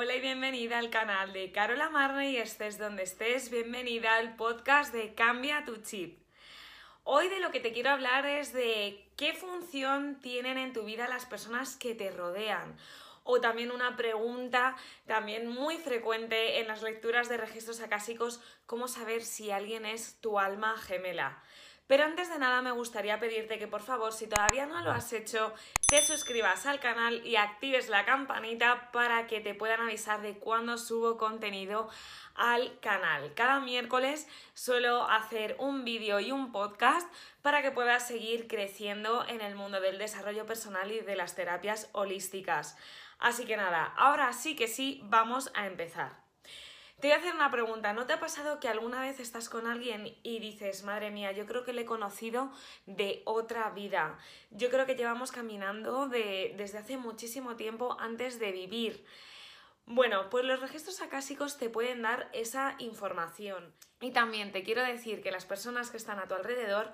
Hola y bienvenida al canal de Carola Marne y estés donde estés, bienvenida al podcast de Cambia tu chip. Hoy de lo que te quiero hablar es de qué función tienen en tu vida las personas que te rodean. O también una pregunta también muy frecuente en las lecturas de registros acásicos, cómo saber si alguien es tu alma gemela. Pero antes de nada me gustaría pedirte que por favor, si todavía no lo has hecho, te suscribas al canal y actives la campanita para que te puedan avisar de cuando subo contenido al canal. Cada miércoles suelo hacer un vídeo y un podcast para que puedas seguir creciendo en el mundo del desarrollo personal y de las terapias holísticas. Así que nada, ahora sí que sí, vamos a empezar. Te voy a hacer una pregunta. ¿No te ha pasado que alguna vez estás con alguien y dices, madre mía, yo creo que le he conocido de otra vida? Yo creo que llevamos caminando desde hace muchísimo tiempo antes de vivir. Bueno, pues los registros acásicos te pueden dar esa información. Y también te quiero decir que las personas que están a tu alrededor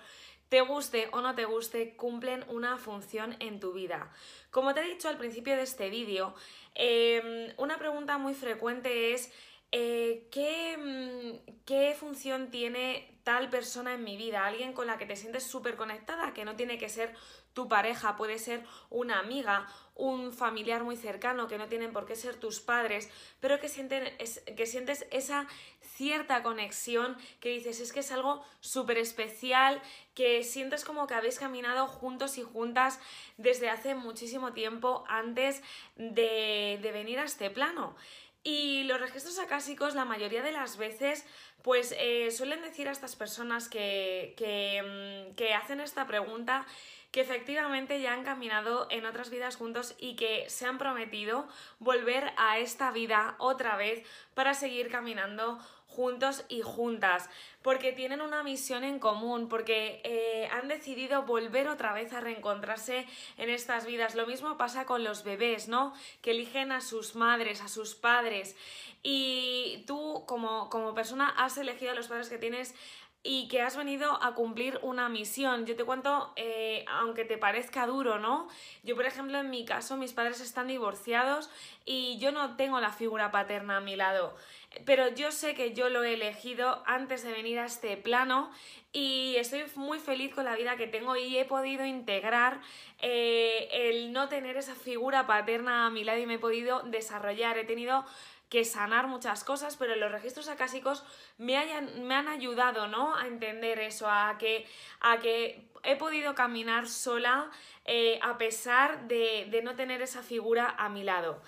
te guste o no te guste, cumplen una función en tu vida. Como te he dicho al principio de este vídeo, em, una pregunta muy frecuente es eh, ¿qué, mm, ¿qué, función tiene tal persona en mi vida? Alguien con la que te sientes súper conectada, que no tiene que ser tu pareja, puede ser una amiga, un familiar muy cercano, que no tienen por qué ser tus padres, pero que, sientes esa cierta conexión que dices, es que es algo súper especial, que sientes como que habéis caminado juntos y juntas desde hace muchísimo tiempo antes de venir a este plano. Y los registros acásicos, la mayoría de las veces, pues eh, suelen decir a estas personas que, mm, que hacen esta pregunta que efectivamente ya han caminado en otras vidas juntos y que se han prometido volver a esta vida otra vez para seguir caminando juntos y juntas, porque tienen una misión en común, porque eh, han decidido volver otra vez a reencontrarse en estas vidas. Lo mismo pasa con los bebés, ¿no? Que eligen a sus madres, a sus padres. Y tú, como, como persona, has elegido a los padres que tienes y que has venido a cumplir una misión. Yo te cuento, eh, aunque te parezca duro, ¿no? Yo, por ejemplo, en mi caso, mis padres están divorciados y yo no tengo la figura paterna a mi lado. Pero yo sé que yo lo he elegido antes de venir a este plano y estoy muy feliz con la vida que tengo y he podido integrar eh, el no tener esa figura paterna a mi lado y me he podido desarrollar. He tenido que sanar muchas cosas, pero los registros acásicos me, hayan, me han ayudado, ¿no? A entender eso, a que, a que he podido caminar sola eh, a pesar de, de no tener esa figura a mi lado.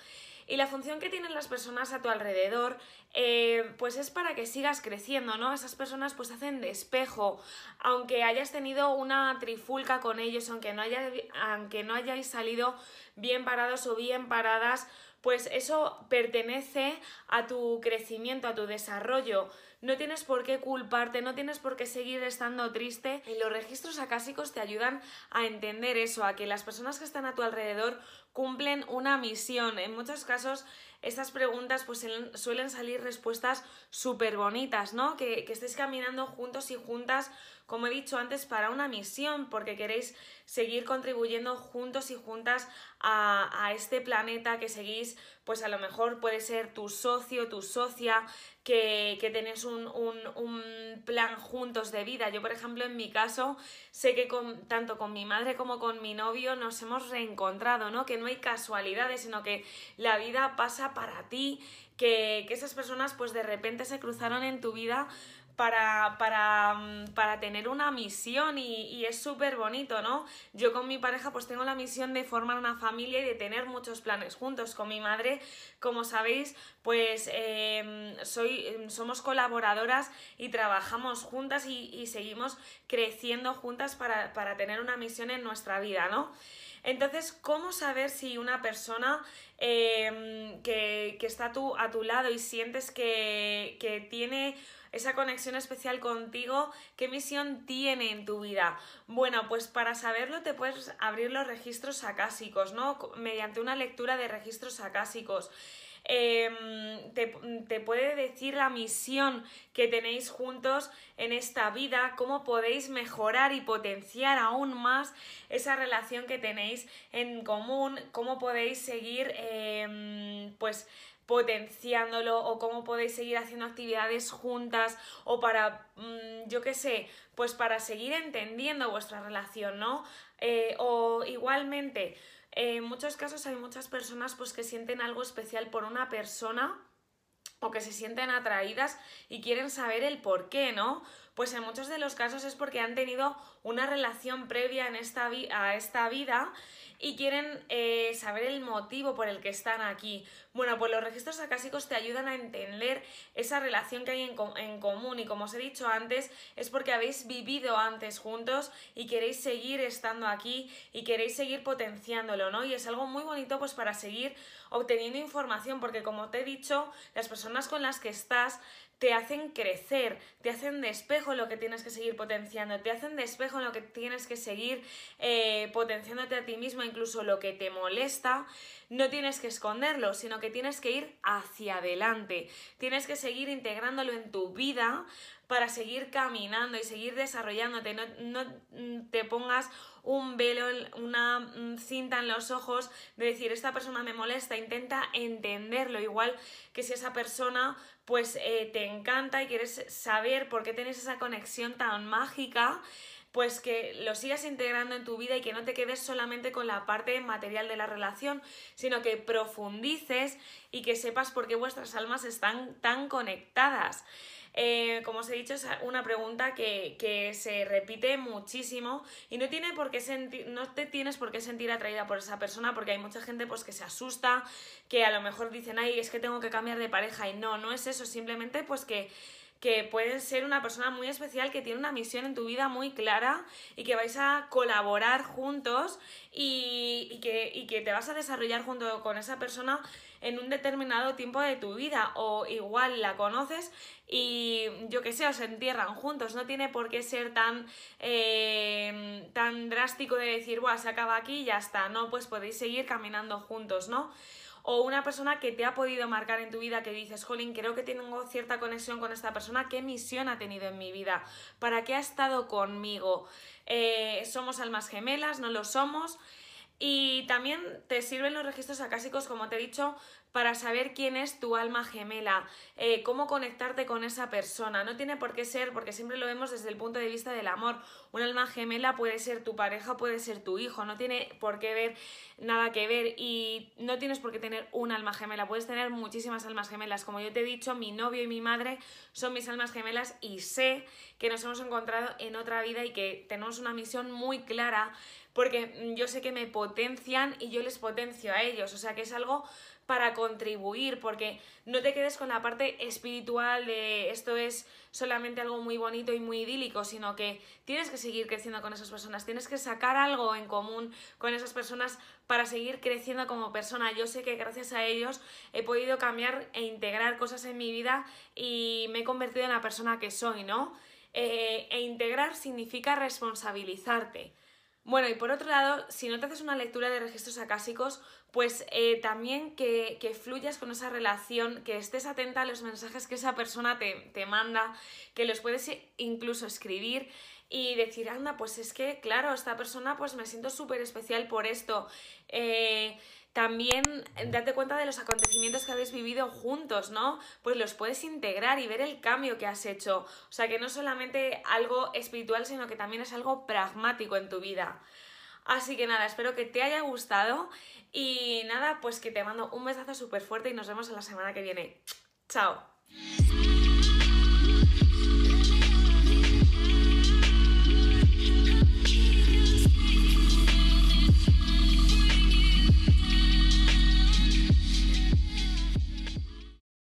Y la función que tienen las personas a tu alrededor, eh, pues es para que sigas creciendo, ¿no? Esas personas pues hacen de espejo, aunque hayas tenido una trifulca con ellos, aunque no, haya, aunque no hayáis salido bien parados o bien paradas, pues eso pertenece a tu crecimiento, a tu desarrollo. No tienes por qué culparte, no tienes por qué seguir estando triste. Y los registros acásicos te ayudan a entender eso, a que las personas que están a tu alrededor cumplen una misión. En muchos casos estas preguntas pues suelen salir respuestas súper bonitas, ¿no? Que, que estéis caminando juntos y juntas, como he dicho antes, para una misión, porque queréis seguir contribuyendo juntos y juntas a, a este planeta que seguís, pues a lo mejor puede ser tu socio, tu socia, que, que tenéis un, un, un, plan juntos de vida. Yo, por ejemplo, en mi caso, sé que con, tanto con mi madre como con mi novio nos hemos reencontrado, ¿no? Que no hay casualidades, sino que la vida pasa para ti, que, esas personas pues de repente se cruzaron en tu vida para, para, mm, para tener una misión y, es súper bonito, ¿no? Yo con mi pareja pues tengo la misión de formar una familia y de tener muchos planes juntos. Con mi madre, como sabéis, pues eh, soy, somos colaboradoras y trabajamos juntas y, y seguimos creciendo juntas para, para tener una misión en nuestra vida, ¿no? Entonces, ¿cómo saber si una persona eh, que, que, está tu, a tu lado y sientes que, que tiene esa conexión especial contigo, ¿qué misión tiene en tu vida? Bueno, pues para saberlo te puedes abrir los registros acásicos, ¿no? Mediante una lectura de registros acásicos. Em, te, te, puede decir la misión que tenéis juntos en esta vida, cómo podéis mejorar y potenciar aún más esa relación que tenéis en común, cómo podéis seguir em, pues potenciándolo o cómo podéis seguir haciendo actividades juntas o para, mm, yo qué sé, pues para seguir entendiendo vuestra relación, ¿no? Eh, o igualmente, en muchos casos hay muchas personas pues que sienten algo especial por una persona o que se sienten atraídas y quieren saber el por qué, ¿no? Pues en muchos de los casos es porque han tenido una relación previa en esta a esta vida y quieren eh, saber el motivo por el que están aquí. Bueno, pues los registros acásicos te ayudan a entender esa relación que hay en, en, común y como os he dicho antes, es porque habéis vivido antes juntos y queréis seguir estando aquí y queréis seguir potenciándolo, ¿no? Y es algo muy bonito pues para seguir obteniendo información porque como te he dicho, las personas con las que estás te hacen crecer, te hacen de espejo lo que tienes que seguir potenciando, te hacen de espejo lo que tienes que seguir eh, potenciándote a ti mismo, incluso lo que te molesta, no tienes que esconderlo, sino que tienes que ir hacia adelante, tienes que seguir integrándolo en tu vida para seguir caminando y seguir desarrollándote, no, no te pongas un velo, una mm, cinta en los ojos de decir esta persona me molesta, intenta entenderlo, igual que si esa persona pues eh, te encanta y quieres saber por qué tienes esa conexión tan mágica, pues que lo sigas integrando en tu vida y que no te quedes solamente con la parte material de la relación, sino que profundices y que sepas por qué vuestras almas están tan conectadas. Eh, como os he dicho, es una pregunta que, se repite muchísimo y no, tiene por qué sentir, no te tienes por qué sentir atraída por esa persona porque hay mucha gente pues, que se asusta, que a lo mejor dicen, ay, es que tengo que cambiar de pareja y no, no es eso, simplemente pues que que puedes ser una persona muy especial que tiene una misión en tu vida muy clara y que vais a colaborar juntos y, que, y que te vas a desarrollar junto con esa persona en un determinado tiempo de tu vida o igual la conoces y yo que sé, os entierran juntos. No tiene por qué ser tan, eh, tan drástico de decir, Buah, se acaba aquí y ya está. No, pues podéis seguir caminando juntos, ¿no? O una persona que te ha podido marcar en tu vida que dices, jolín, creo que tengo cierta conexión con esta persona, ¿qué misión ha tenido en mi vida? ¿Para qué ha estado conmigo? Eh, ¿Somos almas gemelas? ¿No lo somos? Y también te sirven los registros acásicos, como te he dicho, para saber quién es tu alma gemela, eh, cómo conectarte con esa persona. No tiene por qué ser, porque siempre lo vemos desde el punto de vista del amor. Un alma gemela puede ser tu pareja, puede ser tu hijo, no tiene por qué ver nada que ver y no tienes por qué tener un alma gemela, puedes tener muchísimas almas gemelas. Como yo te he dicho, mi novio y mi madre son mis almas gemelas y sé que nos hemos encontrado en otra vida y que tenemos una misión muy clara porque yo sé que me potencian y yo les potencio a ellos, o sea que es algo para contribuir, porque no te quedes con la parte espiritual de esto es solamente algo muy bonito y muy idílico, sino que tienes que seguir creciendo con esas personas, tienes que sacar algo en común con esas personas para seguir creciendo como persona. Yo sé que gracias a ellos he podido cambiar e integrar cosas en mi vida y me he convertido en la persona que soy, ¿no? Eh, e integrar significa responsabilizarte. Bueno, y por otro lado, si no te haces una lectura de registros acásicos, pues eh, también que, fluyas con esa relación, que estés atenta a los mensajes que esa persona te, te manda, que los puedes incluso escribir y decir, anda, pues es que, claro, esta persona pues me siento súper especial por esto. Eh, también date cuenta de los acontecimientos que habéis vivido juntos, ¿no? Pues los puedes integrar y ver el cambio que has hecho. O sea, que no solamente algo espiritual, sino que también es algo pragmático en tu vida. Así que nada, espero que te haya gustado y nada, pues que te mando un besazo súper fuerte y nos vemos en la semana que viene. Chao.